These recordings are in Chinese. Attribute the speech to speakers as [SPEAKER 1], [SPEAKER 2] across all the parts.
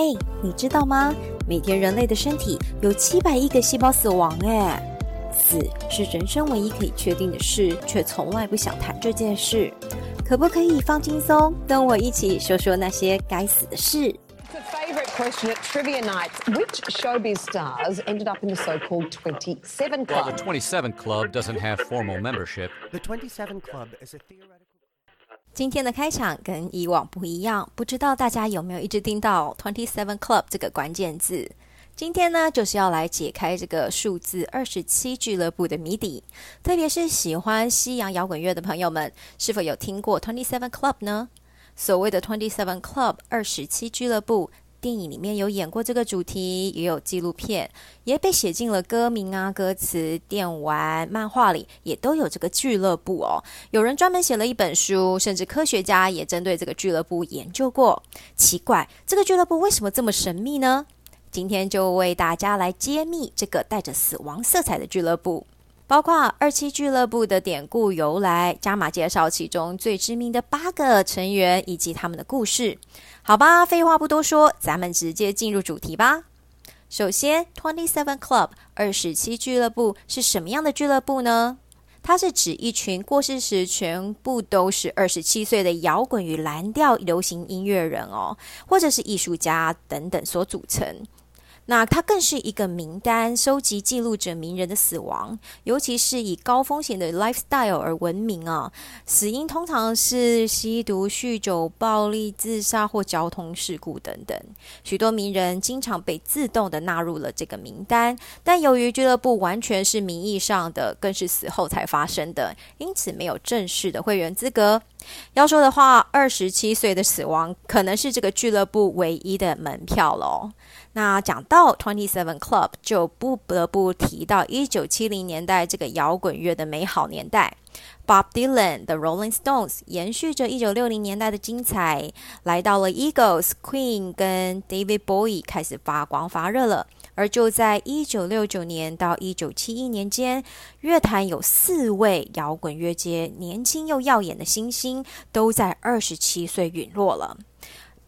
[SPEAKER 1] 哎，你知道吗？每天人类的身体有七百亿个细胞死亡，哎，死是人生唯一可以确定的事，却从来不想谈这件事。可不可以放轻松，跟我一起说说那些该死的事
[SPEAKER 2] ？Favorite question at trivia nights: Which showbiz stars ended up in the so-called Twenty-Seven Club?
[SPEAKER 3] Well, the Twenty-Seven Club doesn't have formal membership.
[SPEAKER 4] The Twenty-Seven Club is a theoretical.
[SPEAKER 1] 今天的开场跟以往不一样，不知道大家有没有一直听到 Twenty Seven Club 这个关键字？今天呢，就是要来解开这个数字二十七俱乐部的谜底。特别是喜欢西洋摇滚乐的朋友们，是否有听过 Twenty Seven Club 呢？所谓的 Twenty Seven Club 二十七俱乐部。电影里面有演过这个主题，也有纪录片，也被写进了歌名啊、歌词、电玩、漫画里，也都有这个俱乐部哦。有人专门写了一本书，甚至科学家也针对这个俱乐部研究过。奇怪，这个俱乐部为什么这么神秘呢？今天就为大家来揭秘这个带着死亡色彩的俱乐部，包括二期俱乐部的典故由来，加码介绍其中最知名的八个成员以及他们的故事。好吧，废话不多说，咱们直接进入主题吧。首先，Twenty Seven Club 二十七俱乐部是什么样的俱乐部呢？它是指一群过世时全部都是二十七岁的摇滚与蓝调流行音乐人哦，或者是艺术家等等所组成。那它更是一个名单，收集记录着名人的死亡，尤其是以高风险的 lifestyle 而闻名啊。死因通常是吸毒、酗酒、暴力、自杀或交通事故等等。许多名人经常被自动的纳入了这个名单，但由于俱乐部完全是名义上的，更是死后才发生的，因此没有正式的会员资格。要说的话，二十七岁的死亡可能是这个俱乐部唯一的门票喽。那讲到 Twenty Seven Club，就不得不提到一九七零年代这个摇滚乐的美好年代。Bob Dylan 的 Rolling Stones 延续着一九六零年代的精彩，来到了 Eagles、Queen 跟 David Bowie 开始发光发热了。而就在一九六九年到一九七一年间，乐坛有四位摇滚乐界年轻又耀眼的新星，都在二十七岁陨落了。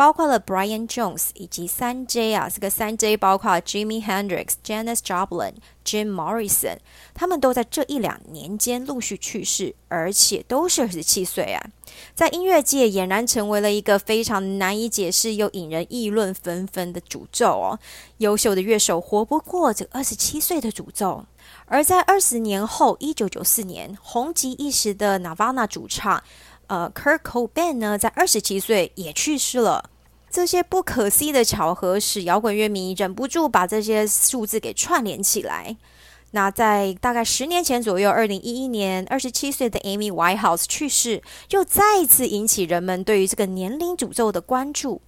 [SPEAKER 1] 包括了 Brian Jones 以及三 J 啊，这个三 J 包括 Jimmy Hendrix、Janis Joplin、Jim Morrison，他们都在这一两年间陆续去世，而且都是二十七岁啊，在音乐界俨然成为了一个非常难以解释又引人议论纷纷的诅咒哦。优秀的乐手活不过这二十七岁的诅咒，而在二十年后，一九九四年，红极一时的 Nirvana 主唱呃 Kurt Cobain 呢，在二十七岁也去世了。这些不可思议的巧合使摇滚乐迷忍不住把这些数字给串联起来。那在大概十年前左右，二零一一年，二十七岁的 Amy Whitehouse 去世，又再一次引起人们对于这个年龄诅咒的关注。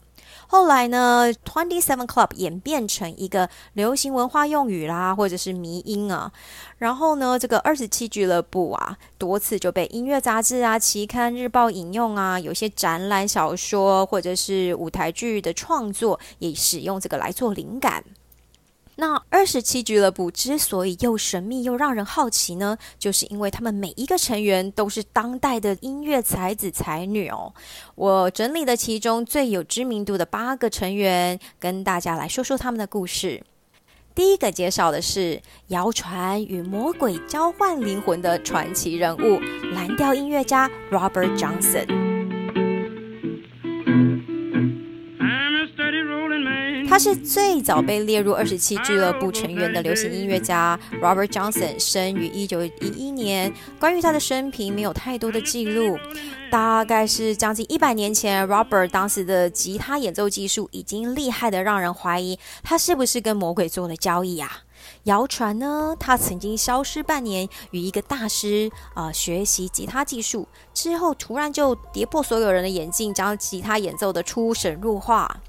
[SPEAKER 1] 后来呢，Twenty Seven Club 演变成一个流行文化用语啦，或者是迷音啊。然后呢，这个二十七俱乐部啊，多次就被音乐杂志啊、期刊、日报引用啊。有些展览、小说或者是舞台剧的创作，也使用这个来做灵感。那二十七俱乐部之所以又神秘又让人好奇呢，就是因为他们每一个成员都是当代的音乐才子才女哦。我整理了其中最有知名度的八个成员，跟大家来说说他们的故事。第一个介绍的是谣传与魔鬼交换灵魂的传奇人物——蓝调音乐家 Robert Johnson。他是最早被列入二十七俱乐部成员的流行音乐家 Robert Johnson，生于一九一一年。关于他的生平，没有太多的记录。大概是将近一百年前，Robert 当时的吉他演奏技术已经厉害的让人怀疑他是不是跟魔鬼做了交易啊？谣传呢，他曾经消失半年，与一个大师啊学习吉他技术，之后突然就跌破所有人的眼镜，将吉他演奏的出神入化。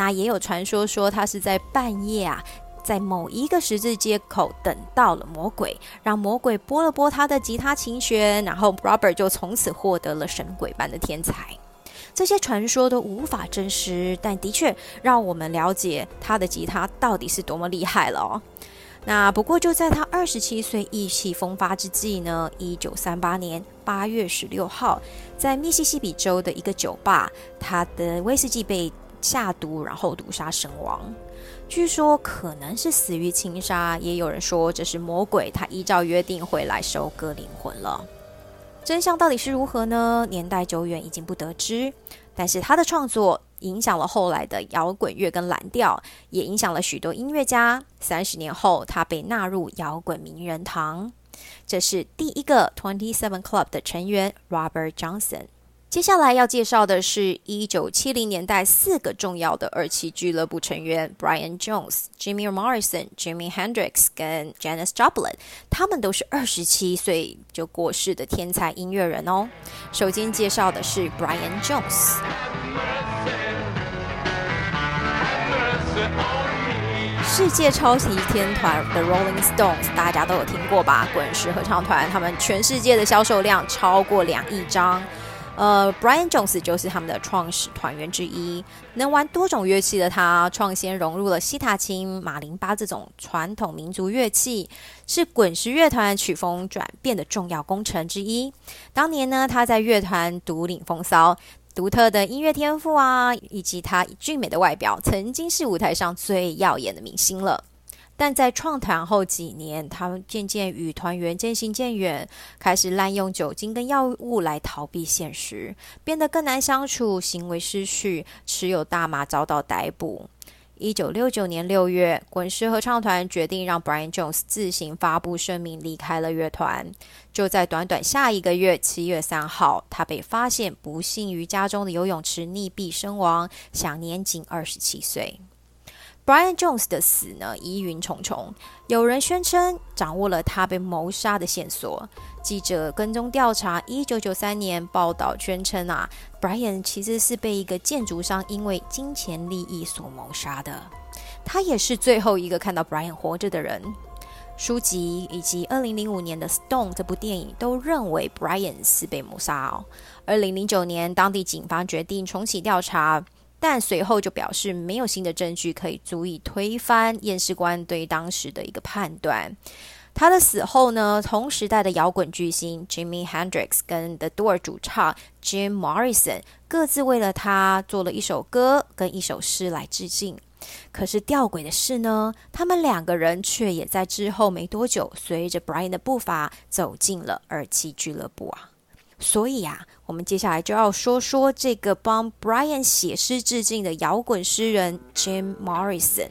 [SPEAKER 1] 那也有传说说他是在半夜啊，在某一个十字街口等到了魔鬼，让魔鬼拨了拨他的吉他琴弦，然后 Robert 就从此获得了神鬼般的天才。这些传说都无法证实，但的确让我们了解他的吉他到底是多么厉害了哦。那不过就在他二十七岁意气风发之际呢，一九三八年八月十六号，在密西西比州的一个酒吧，他的威士忌被下毒，然后毒杀身亡。据说可能是死于情杀，也有人说这是魔鬼，他依照约定回来收割灵魂了。真相到底是如何呢？年代久远，已经不得知。但是他的创作影响了后来的摇滚乐跟蓝调，也影响了许多音乐家。三十年后，他被纳入摇滚名人堂。这是第一个 Twenty Seven Club 的成员 Robert Johnson。接下来要介绍的是一九七零年代四个重要的二期俱乐部成员：Brian Jones、Jimmy Morrison、Jimi Hendrix 跟 Janis Joplin。他们都是二十七岁就过世的天才音乐人哦。首先介绍的是 Brian Jones。世界超级天团 The Rolling Stones，大家都有听过吧？滚石合唱团，他们全世界的销售量超过两亿张。呃，Brian Jones 就是他们的创始团员之一。能玩多种乐器的他，创先融入了西塔琴、马林巴这种传统民族乐器，是滚石乐团曲风转变的重要工程之一。当年呢，他在乐团独领风骚。独特的音乐天赋啊，以及他俊美的外表，曾经是舞台上最耀眼的明星了。但在创团后几年，他渐渐与团员渐行渐远，开始滥用酒精跟药物来逃避现实，变得更难相处，行为失序，持有大麻遭到逮捕。一九六九年六月，滚石合唱团决定让 Brian Jones 自行发布声明离开了乐团。就在短短下一个月，七月三号，他被发现不幸于家中的游泳池溺毙身亡，享年仅二十七岁。Brian Jones 的死呢，疑云重重。有人宣称掌握了他被谋杀的线索。记者跟踪调查，一九九三年报道宣称啊，Brian 其实是被一个建筑商因为金钱利益所谋杀的。他也是最后一个看到 Brian 活着的人。书籍以及二零零五年的《Stone》这部电影都认为 Brian 是被谋杀哦。二零零九年，当地警方决定重启调查。但随后就表示没有新的证据可以足以推翻验尸官对当时的一个判断。他的死后呢，同时代的摇滚巨星 Jimi Hendrix 跟 The Door 主唱 Jim Morrison 各自为了他做了一首歌跟一首诗来致敬。可是吊诡的是呢，他们两个人却也在之后没多久，随着 Brian 的步伐走进了二期俱乐部啊。所以啊，我们接下来就要说说这个帮 Brian 写诗致敬的摇滚诗人 Jim Morrison。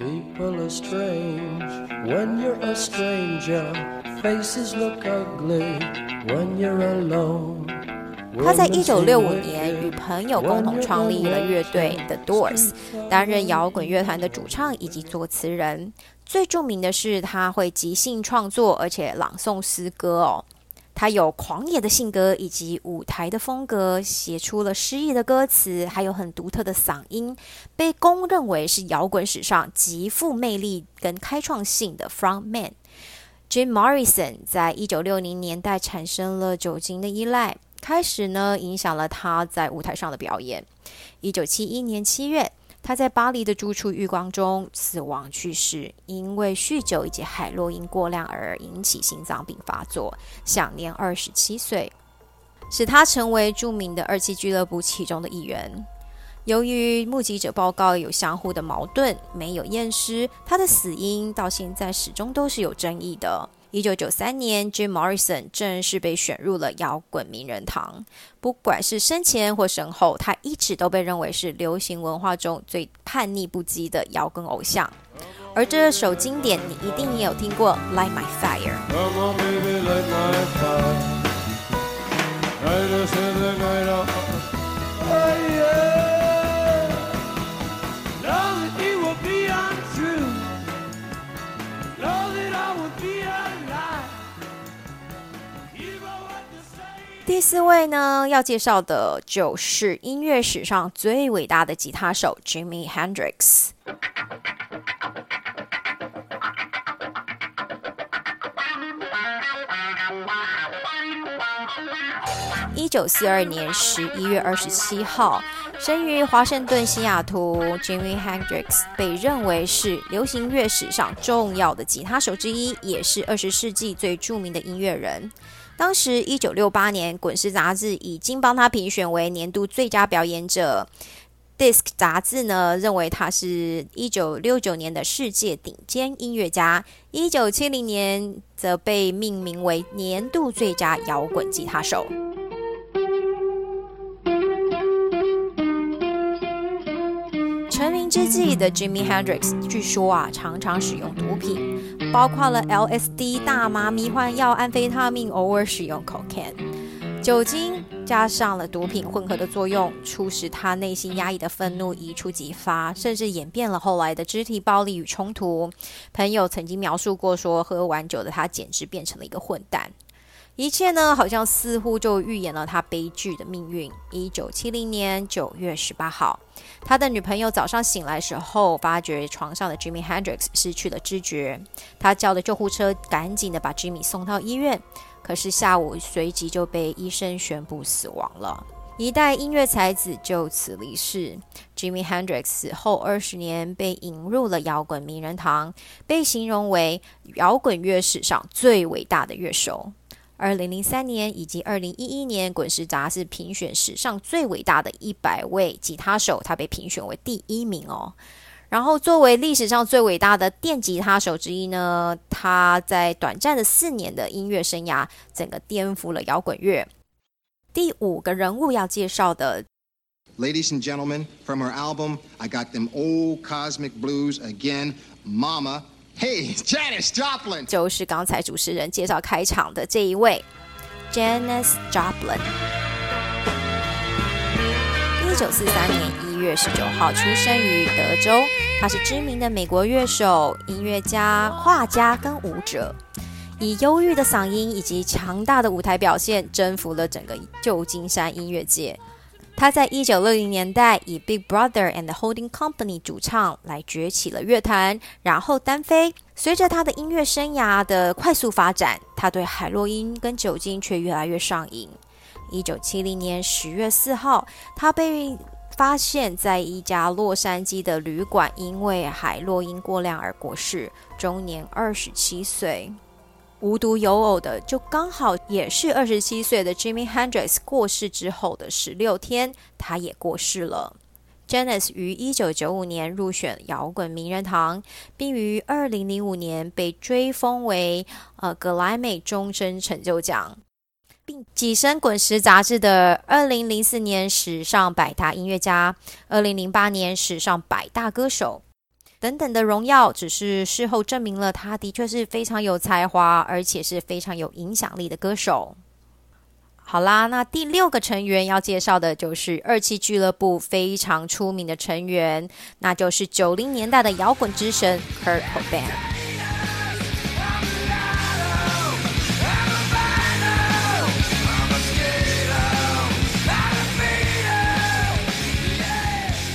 [SPEAKER 1] 他在一九六五年与朋友共同创立了乐队 The Doors，担任摇滚乐团的主唱以及作词人。最著名的是他会即兴创作，而且朗诵诗歌哦。他有狂野的性格以及舞台的风格，写出了诗意的歌词，还有很独特的嗓音，被公认为是摇滚史上极富魅力跟开创性的 frontman。Jim Morrison 在一九六零年代产生了酒精的依赖，开始呢影响了他在舞台上的表演。一九七一年七月。他在巴黎的住处浴缸中死亡去世，因为酗酒以及海洛因过量而引起心脏病发作，享年二十七岁，使他成为著名的二期俱乐部其中的一员。由于目击者报告有相互的矛盾，没有验尸，他的死因到现在始终都是有争议的。一九九三年，Jim Morrison 正式被选入了摇滚名人堂。不管是生前或身后，他一直都被认为是流行文化中最叛逆不羁的摇滚偶像。而这首经典，你一定也有听过，《Light My Fire》。第四位呢，要介绍的就是音乐史上最伟大的吉他手 Jimi Hendrix。一九四二年十一月二十七号，生于华盛顿西雅图，Jimi Hendrix 被认为是流行乐史上重要的吉他手之一，也是二十世纪最著名的音乐人。当时，一九六八年，《滚石》杂志已经帮他评选为年度最佳表演者。Disc 杂志呢认为他是一九六九年的世界顶尖音乐家，一九七零年则被命名为年度最佳摇滚吉他手。成名之际的 Jimi Hendrix 据说啊，常常使用毒品，包括了 LSD、大麻、迷幻药、安非他命，偶尔使用 cocaine。酒精加上了毒品混合的作用，促使他内心压抑的愤怒一触即发，甚至演变了后来的肢体暴力与冲突。朋友曾经描述过说，喝完酒的他简直变成了一个混蛋。一切呢，好像似乎就预言了他悲剧的命运。一九七零年九月十八号，他的女朋友早上醒来时候，发觉床上的 Jimi Hendrix 失去了知觉。他叫了救护车，赶紧的把 Jimi 送到医院。可是下午随即就被医生宣布死亡了。一代音乐才子就此离世。Jimi Hendrix 死后二十年被引入了摇滚名人堂，被形容为摇滚乐史上最伟大的乐手。二零零三年以及二零一一年，滚石杂志评选史上最伟大的一百位吉他手，他被评选为第一名哦。然后，作为历史上最伟大的电吉他手之一呢，他在短暂的四年的音乐生涯，整个颠覆了摇滚乐。第五个人物要介绍的
[SPEAKER 5] ，Ladies and gentlemen, from her album I Got Them Old Cosmic Blues Again, Mama. Hey, Janis Joplin，
[SPEAKER 1] 就是刚才主持人介绍开场的这一位，Janis Joplin。一九四三年一月十九号出生于德州，他是知名的美国乐手、音乐家、画家跟舞者，以忧郁的嗓音以及强大的舞台表现，征服了整个旧金山音乐界。他在一九六零年代以 Big Brother and the Holding Company 主唱来崛起了乐坛，然后单飞。随着他的音乐生涯的快速发展，他对海洛因跟酒精却越来越上瘾。一九七零年十月四号，他被发现在一家洛杉矶的旅馆，因为海洛因过量而过世，终年二十七岁。无独有偶的，就刚好也是二十七岁的 Jimi Hendrix 过世之后的十六天，他也过世了。Janis 于一九九五年入选摇滚名人堂，并于二零零五年被追封为呃格莱美终身成就奖，并跻身滚石杂志的二零零四年史上百大音乐家，二零零八年史上百大歌手。等等的荣耀，只是事后证明了他的确是非常有才华，而且是非常有影响力的歌手。好啦，那第六个成员要介绍的就是二期俱乐部非常出名的成员，那就是九零年代的摇滚之神 Kurt Cobain。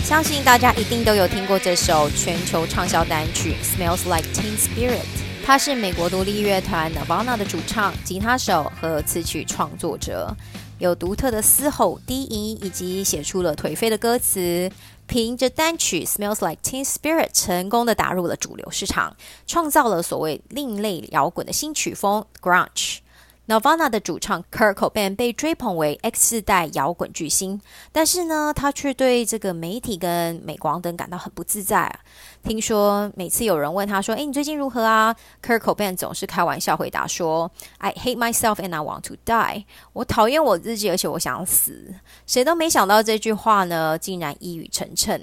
[SPEAKER 1] 相信大家一定都有听过这首全球畅销单曲《Smells Like Teen Spirit》。他是美国独立乐团 Nirvana 的主唱、吉他手和词曲创作者，有独特的嘶吼、低音，以及写出了颓废的歌词。凭着单曲《Smells Like Teen Spirit》成功的打入了主流市场，创造了所谓另类摇滚的新曲风 Grunge。Nirvana 的主唱 Kurt Cobain 被追捧为 X 世代摇滚巨星，但是呢，他却对这个媒体跟镁光灯感到很不自在。听说每次有人问他说：“哎，你最近如何啊？”Kurt Cobain 总是开玩笑回答说：“I hate myself and I want to die。”我讨厌我自己，而且我想死。谁都没想到这句话呢，竟然一语成谶。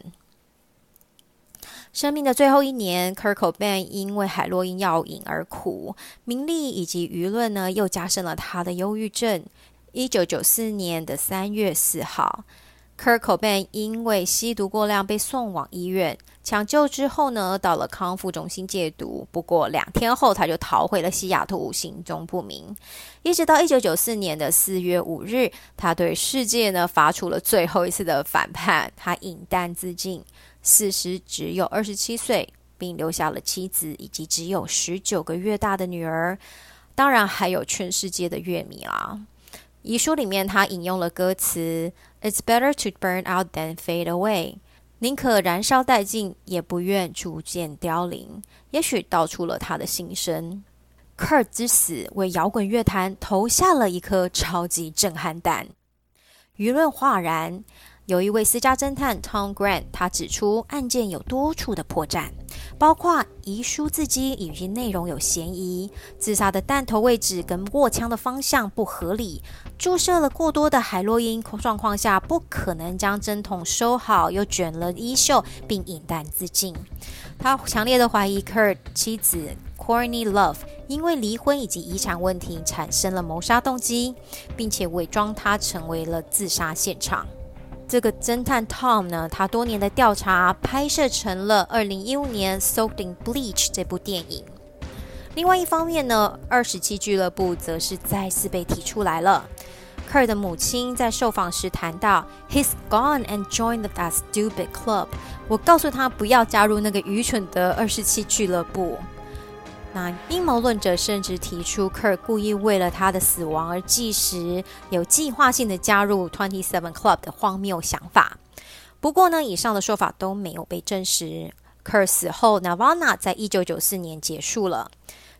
[SPEAKER 1] 生命的最后一年，Kurt Cobain 因为海洛因药瘾而苦，名利以及舆论呢，又加深了他的忧郁症。一九九四年的三月四号，Kurt Cobain 因为吸毒过量被送往医院抢救之后呢，到了康复中心戒毒。不过两天后，他就逃回了西雅图，行踪不明。一直到一九九四年的四月五日，他对世界呢发出了最后一次的反叛，他饮弹自尽。死时只有二十七岁，并留下了妻子以及只有十九个月大的女儿，当然还有全世界的乐迷啦。遗书里面，他引用了歌词：“It's better to burn out than fade away。”宁可燃烧殆尽，也不愿逐渐凋零。也许道出了他的心声。Kurt 之死为摇滚乐坛投下了一颗超级震撼弹，舆论哗然。有一位私家侦探 Tom Grant，他指出案件有多处的破绽，包括遗书字迹以及内容有嫌疑，自杀的弹头位置跟握枪的方向不合理，注射了过多的海洛因状况下不可能将针筒收好，又卷了衣袖并引弹自尽。他强烈的怀疑 Kurt 妻子 Corney Love 因为离婚以及遗产问题产生了谋杀动机，并且伪装他成为了自杀现场。这个侦探 Tom 呢，他多年的调查拍摄成了二零一五年《Soaked in Bleach》这部电影。另外一方面呢，二十七俱乐部则是再次被提出来了。Kerr 的母亲在受访时谈到：“He's gone and joined that stupid club。”我告诉他不要加入那个愚蠢的二十七俱乐部。那阴谋论者甚至提出，科尔故意为了他的死亡而计时，有计划性的加入 Twenty Seven Club 的荒谬想法。不过呢，以上的说法都没有被证实。科尔死后，Nirvana 在一九九四年结束了。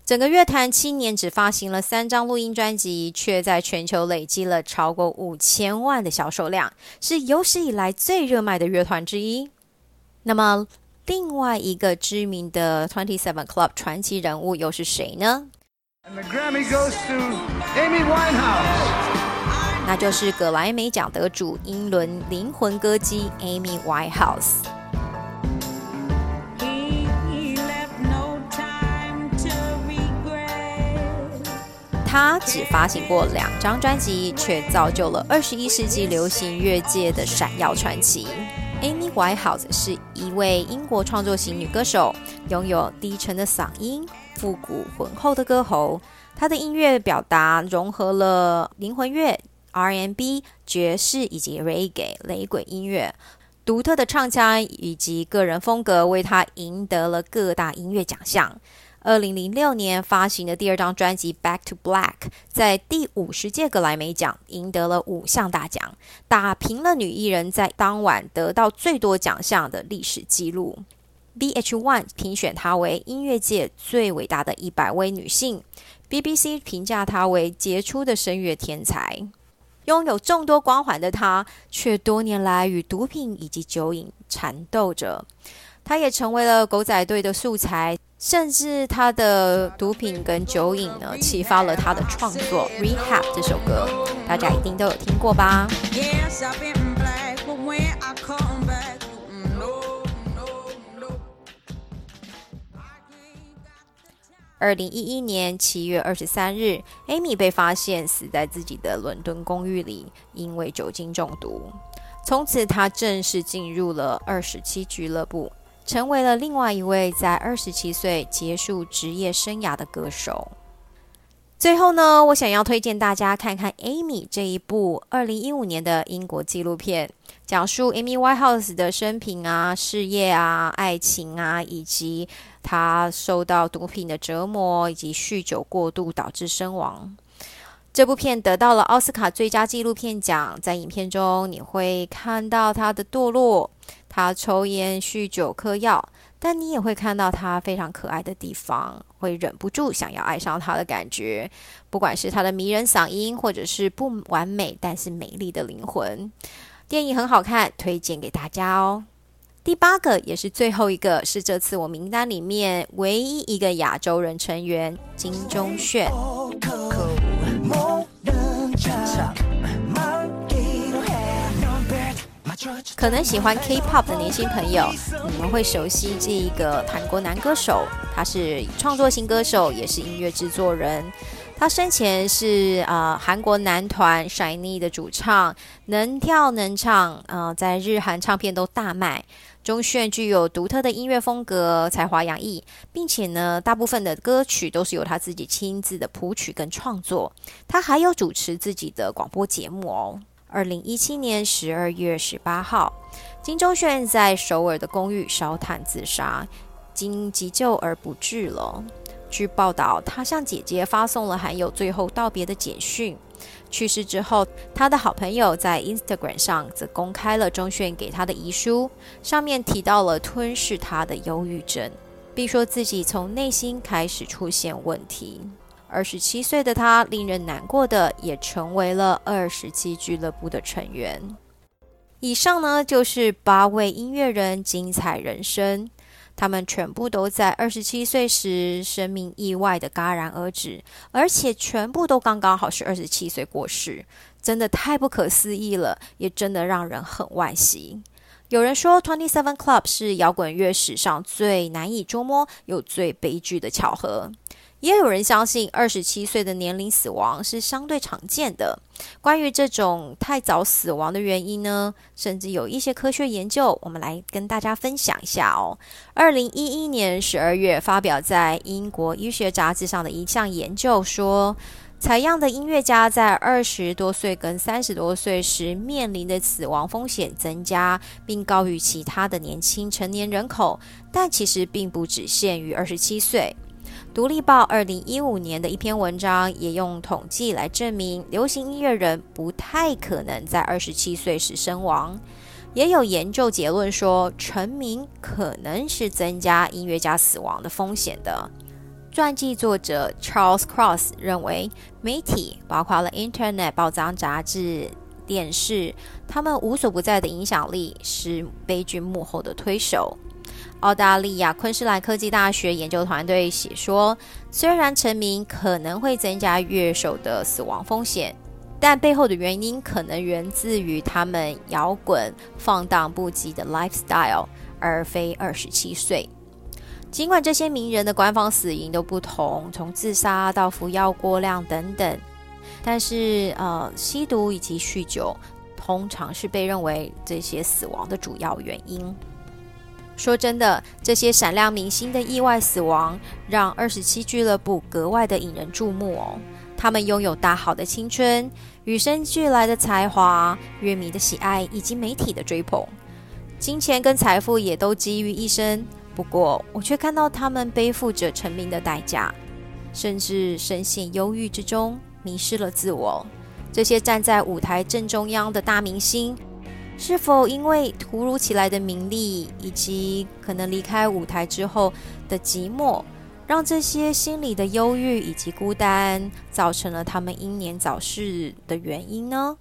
[SPEAKER 1] 整个乐坛七年只发行了三张录音专辑，却在全球累积了超过五千万的销售量，是有史以来最热卖的乐团之一。那么，另外一个知名的 Twenty Seven Club 传奇人物又是谁呢？那就是葛莱美奖得主、英伦灵魂歌姬 Amy Winehouse。她只发行过两张专辑，却造就了二十一世纪流行乐界的闪耀传奇。怀好是一位英国创作型女歌手，拥有低沉的嗓音、复古浑厚的歌喉。她的音乐表达融合了灵魂乐、R&B、爵士以及 Reggae 雷鬼音乐，独特的唱腔以及个人风格为她赢得了各大音乐奖项。二零零六年发行的第二张专辑《Back to Black》在第五十届格莱美奖赢得了五项大奖，打平了女艺人在当晚得到最多奖项的历史记录。VH1 评选她为音乐界最伟大的一百位女性，BBC 评价她为杰出的声乐天才。拥有众多光环的她，却多年来与毒品以及酒瘾缠斗着。她也成为了狗仔队的素材。甚至他的毒品跟酒瘾呢，启发了他的创作《Rehab》这首歌，大家一定都有听过吧？二零一一年七月二十三日，Amy 被发现死在自己的伦敦公寓里，因为酒精中毒。从此，他正式进入了二十七俱乐部。成为了另外一位在二十七岁结束职业生涯的歌手。最后呢，我想要推荐大家看看《Amy》这一部二零一五年的英国纪录片，讲述 Amy Whitehouse 的生平啊、事业啊、爱情啊，以及她受到毒品的折磨以及酗酒过度导致身亡。这部片得到了奥斯卡最佳纪录片奖。在影片中，你会看到他的堕落，他抽烟、酗酒、嗑药，但你也会看到他非常可爱的地方，会忍不住想要爱上他的感觉。不管是他的迷人嗓音，或者是不完美但是美丽的灵魂，电影很好看，推荐给大家哦。第八个也是最后一个，是这次我名单里面唯一一个亚洲人成员金钟铉。可能喜欢 K-pop 的年轻朋友，你们会熟悉这一个韩国男歌手，他是创作型歌手，也是音乐制作人。他生前是啊韩国男团 Shiny 的主唱，能跳能唱，啊在日韩唱片都大卖。钟铉具有独特的音乐风格，才华洋溢，并且呢，大部分的歌曲都是由他自己亲自的谱曲跟创作。他还有主持自己的广播节目哦。二零一七年十二月十八号，金钟铉在首尔的公寓烧炭自杀，经急救而不治了。据报道，他向姐姐发送了含有最后道别的简讯。去世之后，他的好朋友在 Instagram 上则公开了钟铉给他的遗书，上面提到了吞噬他的忧郁症，并说自己从内心开始出现问题。二十七岁的他，令人难过的也成为了二十七俱乐部的成员。以上呢就是八位音乐人精彩人生，他们全部都在二十七岁时生命意外的戛然而止，而且全部都刚刚好是二十七岁过世，真的太不可思议了，也真的让人很惋惜。有人说，Twenty Seven Club 是摇滚乐史上最难以捉摸又最悲剧的巧合。也有人相信，二十七岁的年龄死亡是相对常见的。关于这种太早死亡的原因呢，甚至有一些科学研究，我们来跟大家分享一下哦。二零一一年十二月发表在英国医学杂志上的一项研究说，采样的音乐家在二十多岁跟三十多岁时面临的死亡风险增加，并高于其他的年轻成年人口，但其实并不只限于二十七岁。独立报二零一五年的一篇文章也用统计来证明，流行音乐人不太可能在二十七岁时身亡。也有研究结论说，成名可能是增加音乐家死亡的风险的。传记作者 Charles Cross 认为，媒体包括了 Internet、报章、杂志、电视，他们无所不在的影响力是悲剧幕后的推手。澳大利亚昆士兰科技大学研究团队写说，虽然成名可能会增加乐手的死亡风险，但背后的原因可能源自于他们摇滚放荡不羁的 lifestyle，而非二十七岁。尽管这些名人的官方死因都不同，从自杀到服药过量等等，但是呃，吸毒以及酗酒通常是被认为这些死亡的主要原因。说真的，这些闪亮明星的意外死亡，让二十七俱乐部格外的引人注目哦。他们拥有大好的青春、与生俱来的才华、乐迷的喜爱以及媒体的追捧，金钱跟财富也都集于一身。不过，我却看到他们背负着成名的代价，甚至深陷忧郁之中，迷失了自我。这些站在舞台正中央的大明星。是否因为突如其来的名利，以及可能离开舞台之后的寂寞，让这些心理的忧郁以及孤单，造成了他们英年早逝的原因呢？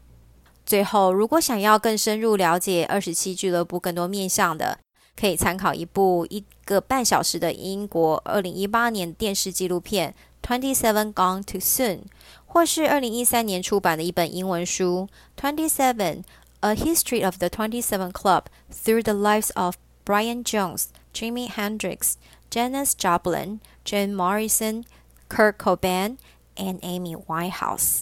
[SPEAKER 1] 最后，如果想要更深入了解二十七俱乐部更多面向的，可以参考一部一个半小时的英国二零一八年电视纪录片《Twenty Seven Gone Too Soon》，或是二零一三年出版的一本英文书《Twenty Seven》。A History of the Twenty Seven Club through the lives of Brian Jones, Jimi Hendrix, Janis Joplin, Jim Morrison, Kurt Cobain, and Amy Winehouse。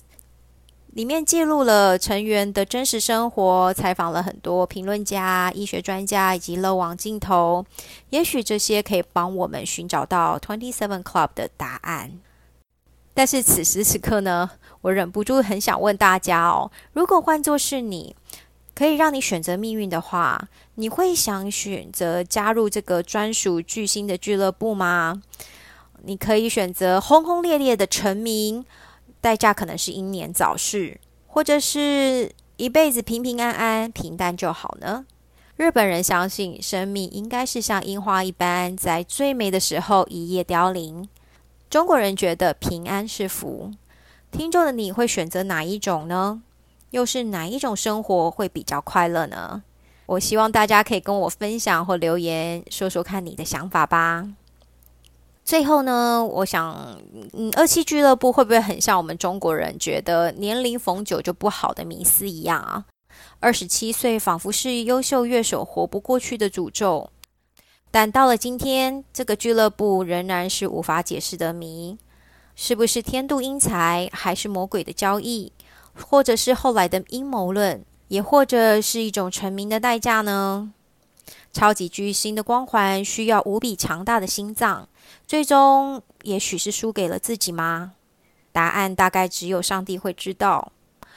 [SPEAKER 1] 里面记录了成员的真实生活，采访了很多评论家、医学专家以及漏网镜头。也许这些可以帮我们寻找到 Twenty Seven Club 的答案。但是此时此刻呢，我忍不住很想问大家哦：如果换作是你，可以让你选择命运的话，你会想选择加入这个专属巨星的俱乐部吗？你可以选择轰轰烈烈的成名，代价可能是英年早逝，或者是一辈子平平安安、平淡就好呢？日本人相信生命应该是像樱花一般，在最美的时候一夜凋零。中国人觉得平安是福。听众的你会选择哪一种呢？又是哪一种生活会比较快乐呢？我希望大家可以跟我分享或留言，说说看你的想法吧。最后呢，我想，嗯，二期俱乐部会不会很像我们中国人觉得年龄逢九就不好的迷思一样啊？二十七岁仿佛是优秀乐手活不过去的诅咒。但到了今天，这个俱乐部仍然是无法解释的谜。是不是天妒英才，还是魔鬼的交易？或者是后来的阴谋论，也或者是一种成名的代价呢？超级巨星的光环需要无比强大的心脏，最终也许是输给了自己吗？答案大概只有上帝会知道。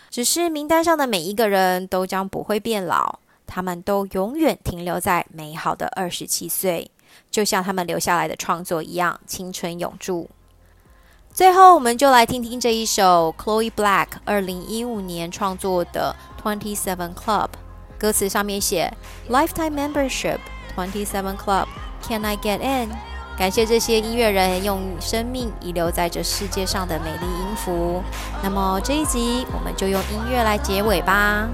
[SPEAKER 1] 只是名单上的每一个人都将不会变老，他们都永远停留在美好的二十七岁，就像他们留下来的创作一样，青春永驻。最后，我们就来听听这一首 Chloe Black 二零一五年创作的《Twenty Seven Club》。歌词上面写：“Lifetime membership, Twenty Seven Club, Can I get in？” 感谢这些音乐人用生命遗留在这世界上的美丽音符。那么这一集，我们就用音乐来结尾吧。